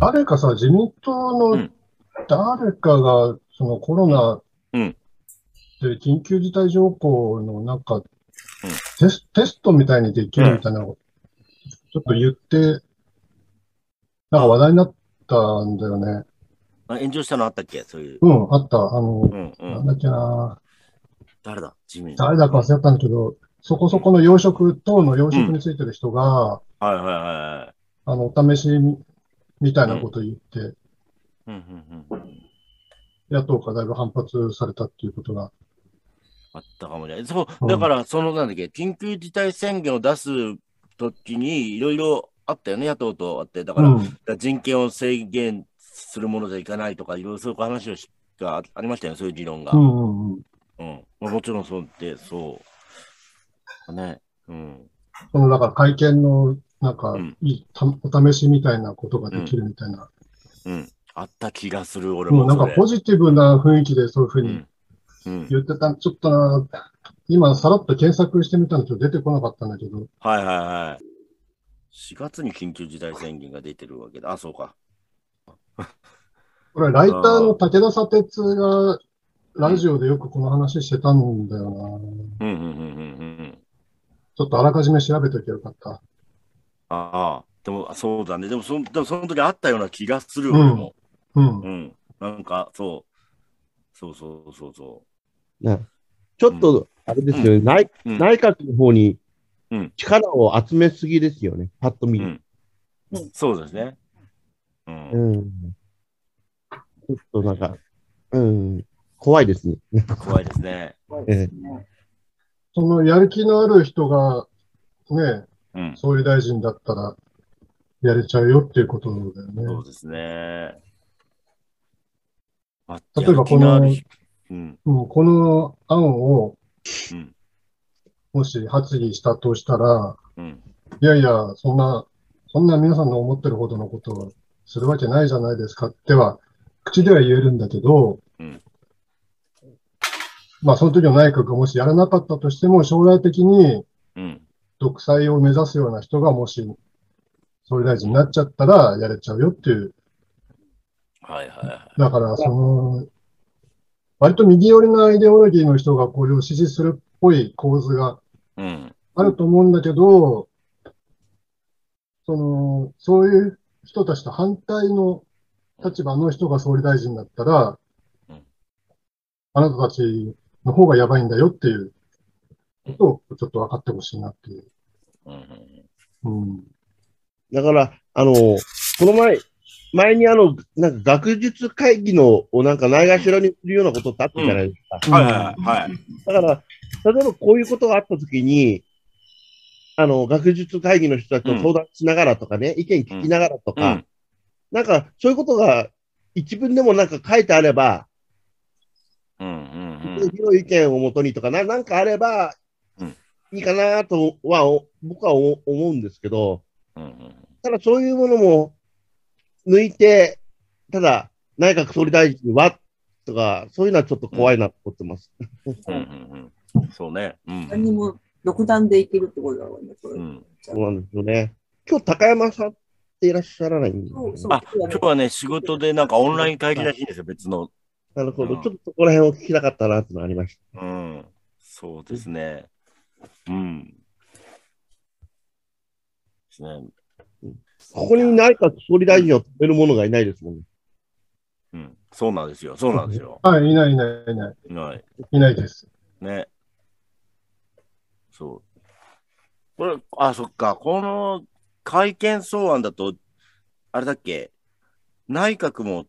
誰かさ、自民党のうん誰かが、そのコロナうんで緊急事態条項のなんか、テステストみたいにできるみたいなのをちょっと言って、なんか話題になったんだよね。あ炎上したのあったっけ？そういう。うん、あった。あの、うんうん。なんだっけな、誰だ？自民誰だか忘れたんだけど、そこそこの養殖、党の養殖についてる人が、はいはいはい。あの、お試しみたいなことを言って、うんうんうん。野党がだいぶ反発されたっていうことが。あったかもね。そう、だから、その、なんだっけ、緊急事態宣言を出すときに、いろいろあったよね、野党とあって。だから、うん、人権を制限するものじゃいかないとか、いろいろそういう話をしがありましたよね、そういう議論が。ううん。ん、うん。まあ、もちろんそうって、そう。ね。うん。その、だから会見の、なんかうん、いいたお試しみたいなことができるみたいな。うん。あった気がする、俺もうも。なんかポジティブな雰囲気でそういうふうにうん。うん。言ってた、ちょっとな、今さらっと検索してみたんだけど出てこなかったんだけど、はいはいはい。4月に緊急事態宣言が出てるわけだ。あ、そうか。これライターの武田砂鉄がラジオでよくこの話してたんだよな。うんうんうんうんうん。ちょっとあらかじめ調べときゃよかった。ああ、でもそうだね。でもそ、でもその時あったような気がする、うん俺も。うん。うん。なんか、そう。そうそうそうそねちょっと、あれですよね、内うん内閣の方にうん力を集めすぎですよね、パッと見う。ん。そうですね。うん。うん。ちょっとなんか、うん、怖いですね。怖いですね。えそのやる気のある人が、ね、うん。総理大臣だったら、やれちゃうよっていうことだよね。そうですね。あ例えばこのうん。うん、この案を、うん。もし発議したとしたら、うん。いやいや、そんな、そんな皆さんの思ってるほどのことをするわけないじゃないですかっては、口では言えるんだけど、うんまあ、その時の内閣がもしやらなかったとしても、将来的にうん。独裁を目指すような人がもし総理大臣になっちゃったらやれちゃうよっていう。はいはいはい。だから、その、割と右寄りなアイデオロギーの人がこれを支持するっぽい構図がうん。あると思うんだけど、その、そういう人たちと反対の立場の人が総理大臣だったらうん、あなたたちの方がやばいんだよっていうことをちょっと分かってほしいなっていう。うんうん。うん。だから、あの、この前、前にあの、なんか学術会議のをなんかないがしろにするようなことってあったじゃないですか。はいはいはい。だから、例えばこういうことがあったときに、あの、学術会議の人たちと相談しながらとかね、意見聞きながらとか、うんなんか、そういうことが一文でもなんか書いてあれば、うんうんうん。広い意見をもとにとかな、なんかあればうんいいかなとは、お僕は思思うんですけど、うんうんただそういうものも抜いて、ただ内閣総理大臣はとか、そういうのはちょっと怖いなと思ってます。うんうんうん。そうね。うん。何も独断でいけるってことだもんね。うん。そうなんですよね。今日高山さんっていらっしゃらないんでそうそうあ、今日はね、仕事でなんかオンライン会議らしいんですよ、別の。なるほど。うんちょっとそこら辺を聞きたかったなってのがありました。うん。そうですね。うん。ですね。ここに内閣総理大臣を止める者がいないですもんね。うん。そうなんですよ。そうなんですよ。はい、いないいないいない。はい。いないです。ね。そう。これ、あ、そっか。この会見草案だと、あれだっけ？内閣も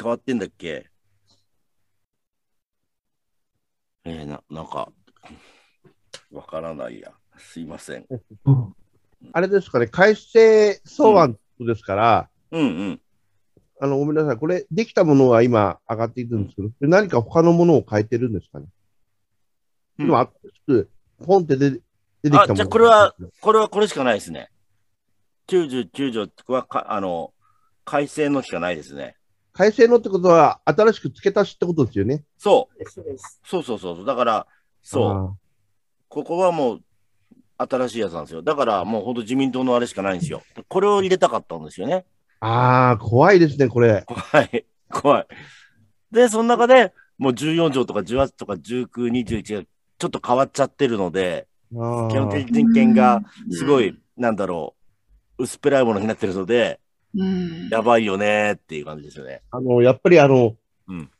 変わってんだっけ？えー、な、なんか、わからないや。すいません。うん。あれですかね、改正草案ですから、うんうん。あの、ごめんなさい。これ、できたものは今上がっていくんですけど、何か他のものを変えてるんですかね？うん今、新しく、ポンって出て出てきたもの。あじゃあこれは、これはこれしかないですね。99条はか、あの、改正のしかないですね。改正のってことは、新しく付け足しってことですよね？そうそうそうそう。だから、そう。あここはもう、新しいやつなんですよ。だからもう本当自民党のあれしかないんですよ。これを入れたかったんですよね。ああ、怖いですね、これ。怖い。怖い。で、その中でもう14条とか18とか19、21がちょっと変わっちゃってるので、基本的人権がすごい、なんだろう、薄っぺらいものになってるので、うん。やばいよねっていう感じですよね。あの、やっぱりあの、うん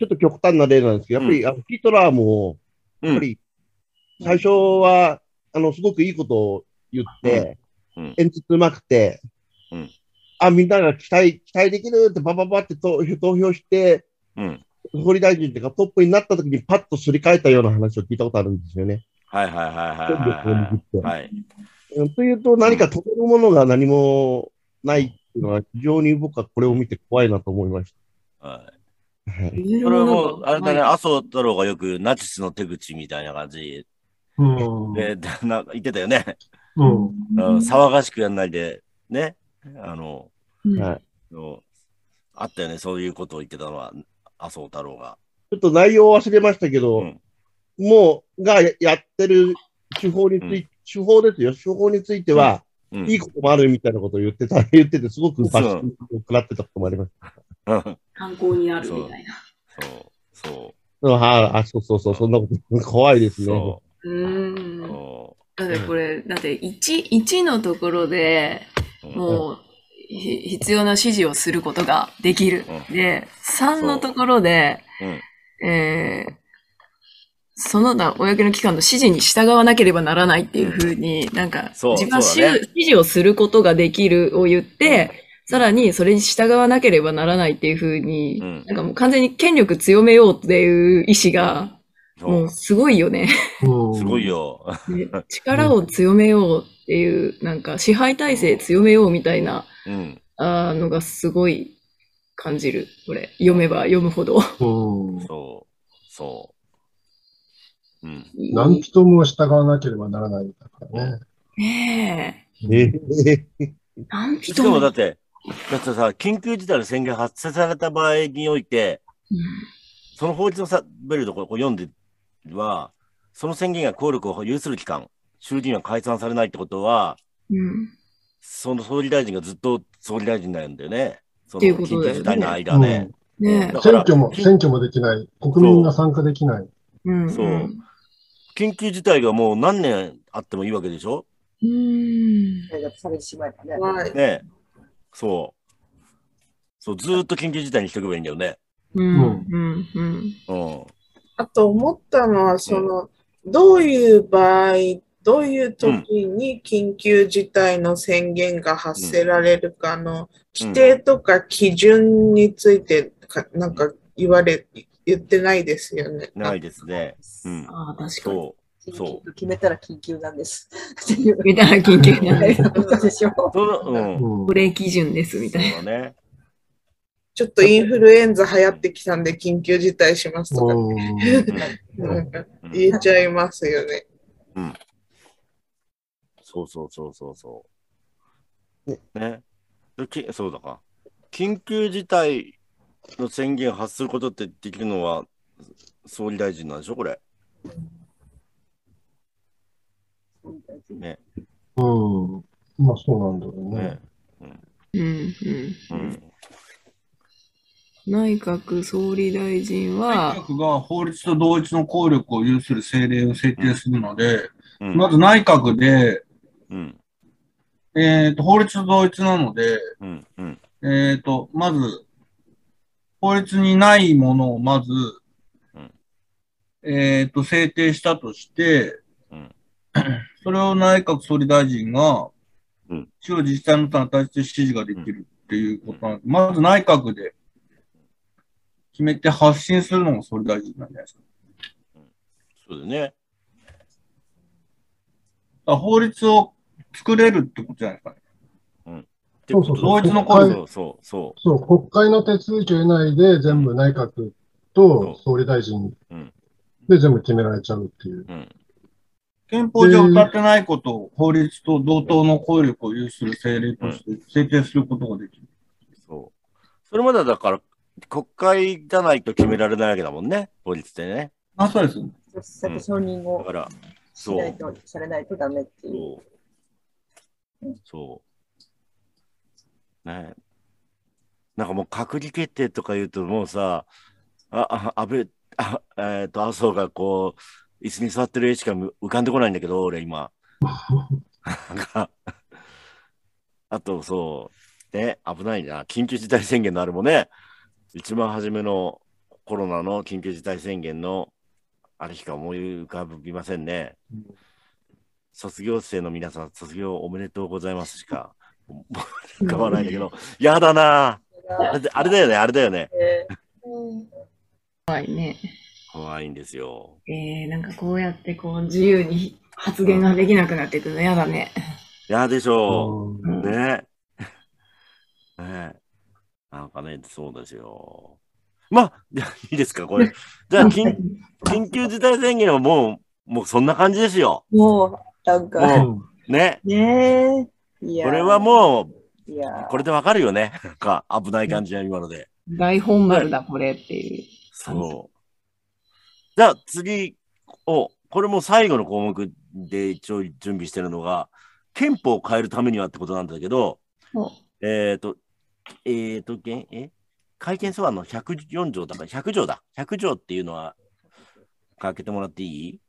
ちょっと極端な例なんですけど、やっぱり、あのヒトラーも、うん。やっぱり、最初は、あの、すごくいいことを言って、演説うまくて、うんあ、みんなが期待、期待できるってバババって投投票して、うん。総理大臣っていうかトップになった時にパッとすり替えたような話を聞いたことあるんですよね。はいはいはいはい。はい。はい。うんというと、何か止めるものが何もないっていうのは、非常に僕はこれを見て怖いなと思いましはいた。はいこれはもう、あれだね、麻生太郎がよくナチスの手口みたいな感じうん。で、でなんか言ってたよね。うん。うん騒がしくやんないで、ね。あの、うんはいのあったよね、そういうことを言ってたのは、麻生太郎が。ちょっと内容を忘れましたけど、うんもう、がやってる手法について、手法ですよ。手法については、うんいいこともあるみたいなことを言ってた、言ってて、すごくバッシングを食らってたこともあります。そう、参考になるみたいな。そうんはいあ、そうそうそう、そんなこと、怖いでう、すね。そうーん。そだってこれ、だって1、1のところでもう、ひ必要な指示をすることができる。うん。で、3のところで、う。んえーその他、公の機関の指示に従わなければならないっていうふうに、なんか、そう自分はね。指指示をすることができるを言って、さらにそれに従わなければならないっていうふうに、うん。なんかもう完全に権力強めようっていう意志が、もうすごいよね。うんすごい。よ。ね力を強めようっていう、なんか支配体制強めようみたいなうん。あーのがすごい感じる。これ、読めば読むほど。うん。そう。そう。うん。何人も従わなければならないんだからね。ねええ。何し人かもだって、だってさ、緊急事態の宣言発生された場合において、その法律のさベルとここ読んでは、その宣言が効力を有する期間、衆議院は解散されないってことは、うん。うんその総理大臣がずっと総理大臣なんだよね。そのっていうことだよね緊急事態の間ね。選挙も、選挙もできない。国民が参加できない。え。うん。そう緊急事態がもう何年あってもいいわけでしょ？うん。ね。そう。そう、ずーっと緊急事態にしておけばいいんだよね。うん。うん。うん。うん。あと思ったのは、その、どういう場合、どういう時に緊急事態の宣言が発せられるかの規定とか基準についてか、なんか言われ、言ってないですよね。ないですね。うん。ああ、確かに。そう。決めたら緊急なんです。っていう。みたいな緊急 なんです。でしょ。うん。うんこれ基準です、みそたいな。ちょっとインフルエンザ流行ってきたんで緊急事態しますとか、うんなんか言えちゃいますよね。そうそうそうそうそう。ね。できそうだか。緊急事態の宣言を発することってできるのは総理大臣なんでしょこれ。ね。うん。まあそうなんだろうねね。。うん。うん。うん。内閣総理大臣は内、閣が法律と同一の効力を有する政令を制定するので、うん。まず内閣で、うん。えーと、法律と同一なので、うん。うん。えーと、まず、法律にないものをまずうん、えーと、制定したとしてうん、それを内閣総理大臣がうん、地方自治体の他に対して指示ができるっていうことなので、まず内閣で決めて発信するのが総理大臣なんじゃないですか。そうだよね。法律を作れるってことじゃないですかね。そうそう同一の効力そうそうそそう、国会の手続きを得ないで全部内閣と総理大臣うんで全部決められちゃうっていう。う。うん。憲法上歌ってないことを法律と同等の効力を有する政令として制定することができる。そう。それまではだから国会じゃないと決められないわけだもんね。法律ってね。あ、そうです。先承認をだから、そうないと、されないとダメっていう。そう。ねなんかもう閣議決定とか言うともうさ、あ、あ、安倍、あ、えっ、と、麻生がこう、椅子に座ってる絵しか浮かんでこないんだけど、俺今。なんかあと、そう、ね、危ないな。緊急事態宣言のあれもね、一番初めのコロナの緊急事態宣言のあれしか思い浮かびませんね。卒業生の皆さん、卒業おめでとうございますしか、浮かばないんだけど、やだなあれであれだよね、あれだよね。え怖いね。怖いんですよ。えー、なんかこうやってこう自由に発言ができなくなっていくの嫌だね。やでしょう。うんねねなんかね、そうですよ。まあ、じゃあいいですか、これ。じゃあ、緊緊急事態宣言はもう、もうそんな感じですよ。もう、なんか、ね。ねえ。いやこれはもう、いやう、これでわかるよね。なんか、危ない感じは今ので。大本丸だ、これっていう。そう。じゃあ、次を、これも最後の項目で一応準備してるのが、憲法を変えるためにはってことなんだけど、おえっ、と、えっ、と、げんえ？会見草案の104条だから、100条だ。100条っていうのは、かけてもらっていい？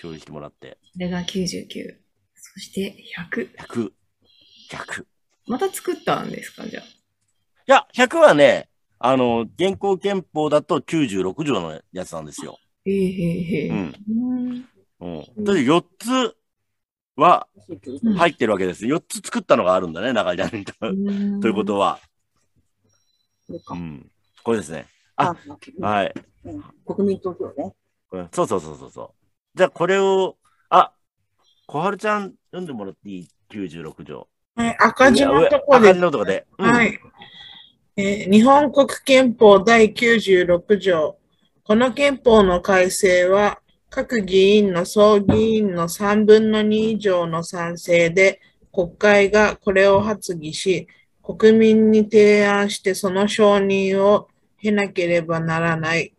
共有してもらって。これが99。そして100。100。100。いまた作ったんですかじゃあ？や、100はね、あの、現行憲法だと96条のやつなんですよ。へえへえへえ。うん。うん。うん。だ4つはうん入ってるわけです。4つ作ったのがあるんだね、中に。ということは。これかうん。これですね。ああ、はい。うん国民投票ね。これそうそうそうそうそう。じゃあ、これを、あ、小春ちゃん読んでもらっていい ?96 条。はい、赤字のとこ赤で字のとこで。うんはい。えー日本国憲法第96条。この憲法の改正は、各議員の総議員の3分の2以上の賛成で、国会がこれを発議し、国民に提案してその承認を経なければならない。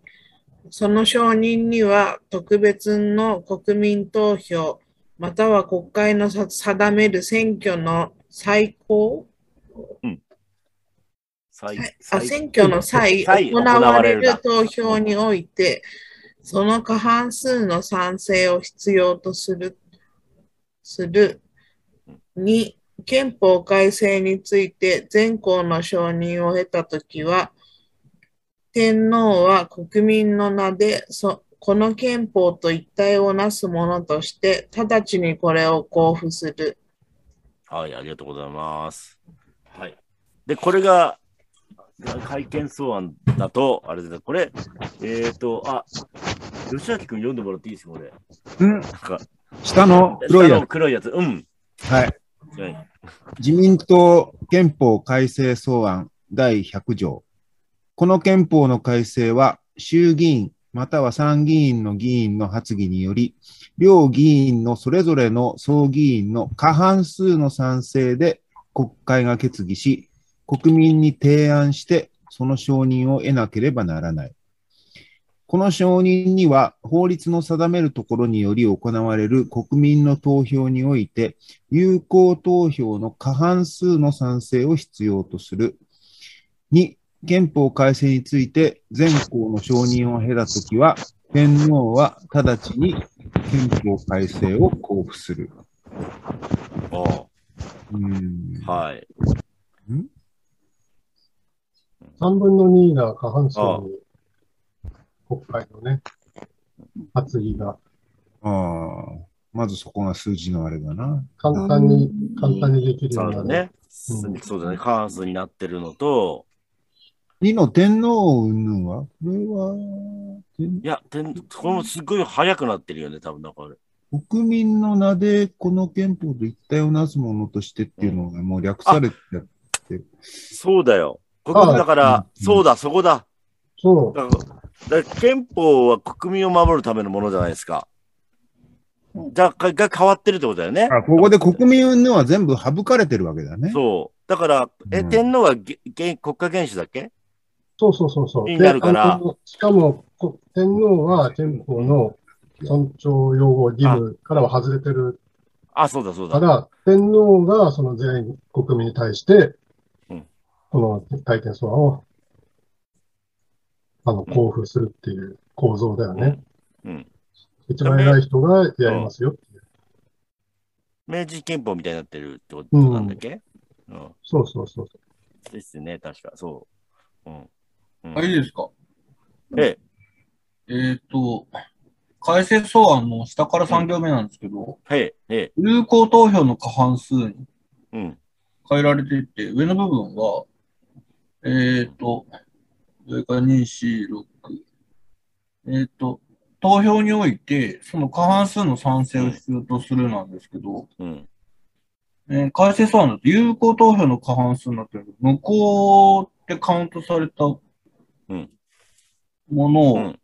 その承認には特別の国民投票、または国会のさ定める選挙の最高最あ最選挙の際際行われる投票において、その過半数の賛成を必要とする、する。2、憲法改正について全校の承認を得たときは、天皇は国民の名でそこの憲法と一体をなすものとして、直ちにこれを交付する。はい、ありがとうございます。はい。で、これが、会見草案だと、あれだ、これ、えっ、と、あ、吉明君読んでもらっていいですか、これ。うんなんか、下の黒い下やの黒いやつ。うん。つ。はい。自民党憲法改正草案第100条。この憲法の改正は衆議院または参議院の議員の発議により、両議員のそれぞれの総議員の過半数の賛成で国会が決議し、国民に提案してその承認を得なければならない。この承認には法律の定めるところにより行われる国民の投票において、有効投票の過半数の賛成を必要とする。2、憲法改正について全校の承認を経たときは、天皇は直ちに憲法改正を交付する。おうーんはい。3分の2が過半数に国会のね、発議がああ、まずそこが数字のあれだな。簡単に、簡単にできるようになる。そうだね。うんそうだね。過半数になってるのと、2の天皇云々は？これは、天いや、てんこれもすごい早くなってるよね、多分だから。国民の名でこの憲法と一体をなすものとしてっていうのがもう略されてやってる。そうだよ。国民だから、うんそうだ、そこだ。そう。だだ憲法は国民を守るためのものじゃないですか。じゃあ、がが変わってるってことだよね。あここで国民は全部省かれてるわけだね。そう。だから、え、うん天皇はげげ国家元首だっけ？そうそうそうそう。になるからしかも、こ天皇は憲法の尊重擁護義務からは外れてるあ、そうだそうだ。から、天皇がその全員国民に対してうん、この大天草案を、あの、交付するっていう構造だよね。うん。一番偉い人がやりますよっていう。明治憲法みたいになってるってことなんだっけ？うん。そうそうそう。ですね、確か。そう。うん。うんあ、いいですか？ええ、えっ、と、改正草案の下から3行目なんですけど、へえ、へえ、有効投票の過半数にうん。変えられていて、上の部分は、えっ、と、上から2、4、6、えっ、と、投票において、その過半数の賛成を必要とするなんですけど、うん。えー改正草案だと有効投票の過半数になってるけど、無効ってカウントされたもうんのをうん。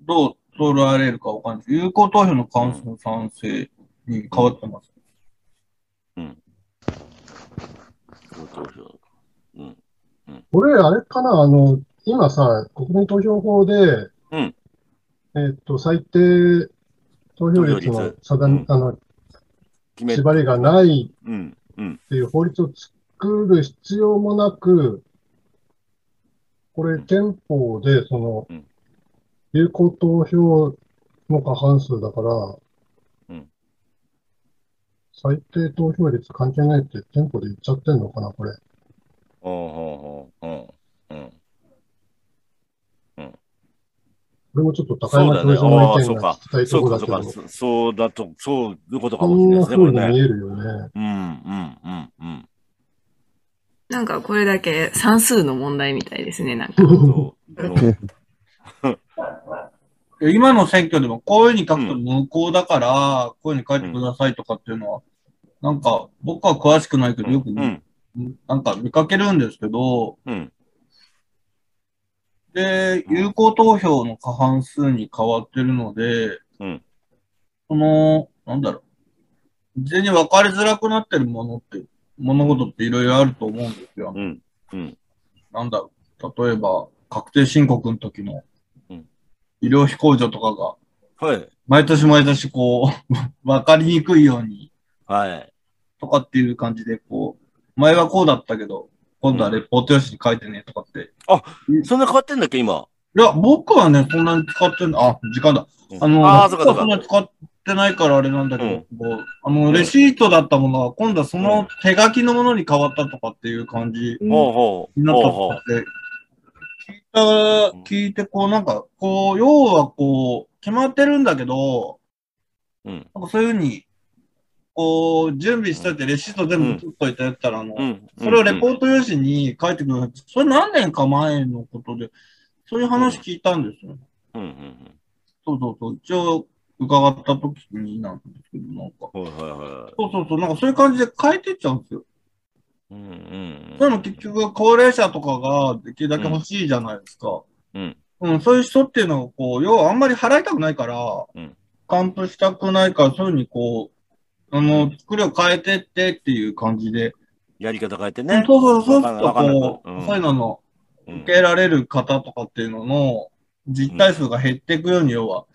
どう取られるかわかんないです。有効投票の過半数の賛成に変わってます。投票。うん。これ、あれかなあの、今さ、国民投票法で、うんえっと、最低投票率の定め、あの、決め、縛りがないうん。うん。っていう法律を作る必要もなく、これ憲法でそのうん、有効投票の過半数だからうん、最低投票率関係ないって憲法で言っちゃってんのかな、これ。ほうほうほう。うん。うん。これもちょっと高山教授の意見が聞きたいそうか、ところだけど、そうか。そそうだと、そういうことかこもしれないですね、んな風にこれね。見えるよね。うん、うん、うん、うん。なんかこれだけ算数の問題みたいですね、なんか。今の選挙でもこういうふうに書くと無効だから、こういうふうに書いてくださいとかっていうのは、なんか僕は詳しくないけど、よく、うん、なんか見かけるんですけど、うん。で、有効投票の過半数に変わってるので、うんその、なんだろう、事前に分かりづらくなってるものって、物事っていろいろあると思うんですよ。うん、うん。なんだろう、例えば、確定申告の時のうん医療費控除とかが、はい。毎年毎年こう、分かりにくいように、はい。とかっていう感じで、こう、前はこうだったけど、今度はレポート用紙に書いてねとかって。そんな変わってんだっけ、今？いや、僕はね、そんなに使ってんあ、時間だ。あの、ああ、そうか、そはそんなに使ってないからあれなんだけど、うんこうあの、レシートだったものは、今度はその手書きのものに変わったとかっていう感じほうほう。になったほうほうとかって、聞いた、聞いて、こう、なんか、こう、要はこう、決まってるんだけど、うん。なんかそういうふうに、こう、準備しといて、レシート全部取っといてやったら、あの、うん。それをレポーート用紙に書いてください。それ何年か前のことで、そういう話聞いたんですよ。ト。うん、うん、そうそうそう。一応、伺った時になんですけど、なんか。うん。はい、はい、はい。そうそうそう。なんかそういう感じで変えてっちゃうんですよ。うん、うん。そういうの結局、高齢者とかができるだけ欲しいじゃないですか。うん。うん、そういう人っていうのは、こう、要はあんまり払いたくないから、うん還付したくないから、そういうふうにこう、あの、作りを変えてってっていう感じで、やり方変えてそうね。そうそう、そうすう、うんそういうのの、うん受けられる方とかっていうのの実態数が減っていくように、要は、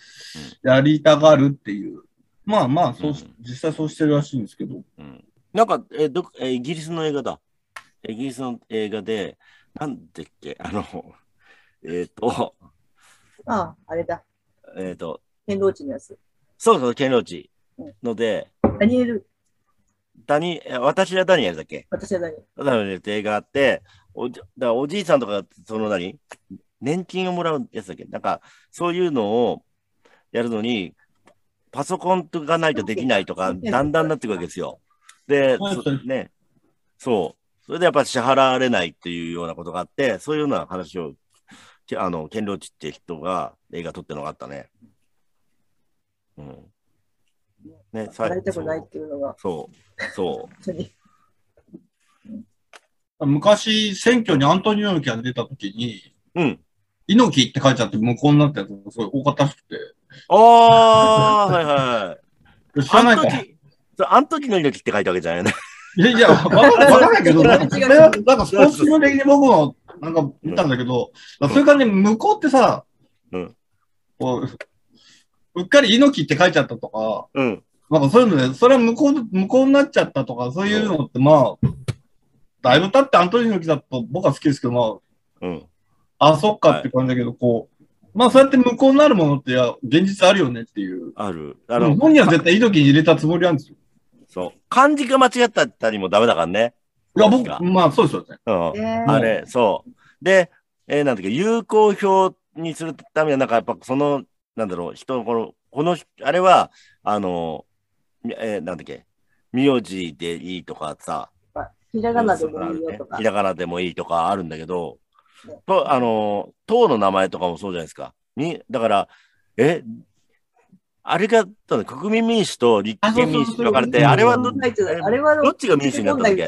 やりたがるっていう。まあまあ、そうしうん実際そうしてるらしいんですけど。うん。なんか、え、ど、え、イギリスの映画だ。イギリスの映画で、なんだっけ、あの、えっと、ああ、あれだ。えっと、天童地のやつ。そうそう、ケンローチので、ダニエル、ダニ、え私はダニエルだっけ？私はダニエル。ダニエルって映画あって、おじだおじいさんとか、その何？年金をもらうやつだっけ？なんか、そういうのをやるのに、パソコンがないとできないとか、だんだんなっていくわけですよ。で、ね、そう。それでやっぱ支払われないっていうようなことがあって、そういうような話を、けあの、ケンローチって人が映画撮ってるのがあったね。うん。ね、さ払いたくないっていうのが、そう、そう。昔、選挙にアントニオ猪木が出た時に、うん。猪木って書いてあって無効になったやつがすごい多かったらしくて。ああ、はいはい。知らないかあの時、そうあの時の猪木って書いたわけじゃないよね。いやいや、わかんないけど、なんか、それはなんかスポーツの的に僕もなんか見たんだけど、そういう感じで向こうってさ、うんこううっかり猪木って書いちゃったとか、うん。なんかそういうので、それは無効、無効になっちゃったとか、そういうのってまあ、だいぶ経ってアントニオ猪木だと僕は好きですけど、まうん。あ、あ、そっかって感じだけど、こう、まあそうやって無効になるものって、いや、現実あるよねっていう。ある。ああの、本人は絶対猪木に入れたつもりなんですよ。そう。漢字が間違ったったりもダメだからね。いや、僕、がまあそうですよね。うん。えーあれ、そう。で、えーなんだっけ、有効票にするためには、なんかやっぱその、なんだろう、人の、この、この、あれは、あの、みえーなんだっけ、名字でいいとかさ、ひらがなでもいいよとかひ。らがなでもいいとかあるんだけどね、と、あの、党の名前とかもそうじゃないですか。に、だから、え、あれが、ただ国民民主と立憲民主に分かれて、ああれはど、っちが民主になったんだっけ？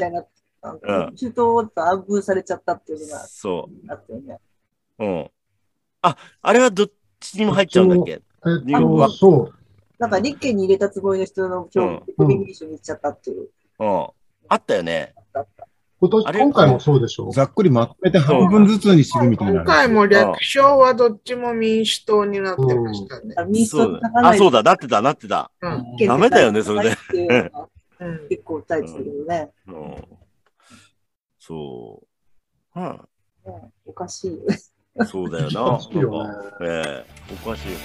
中東と暗分されちゃったっていうのがそあったよね。う。うん。あ、あれはどっちにも入っちゃうんだっけ？えっと、そう。なんか立憲に入れたつもりの人の票うん国民民主に行っちゃったっていう。うん。あったよね。あった今年、今回もそうでしょ？ざっくりまとめて半分ずつにするみたいな。今回も略称はどっちも民主党になってましたね。あ民主党そうだねあ、そうだ、なってた、なってた。うんダメだよねそれで結構訴えてたけどね。うん。そう。うん。ねおかしい。そうだよな。おかしいよねえおかしいよ。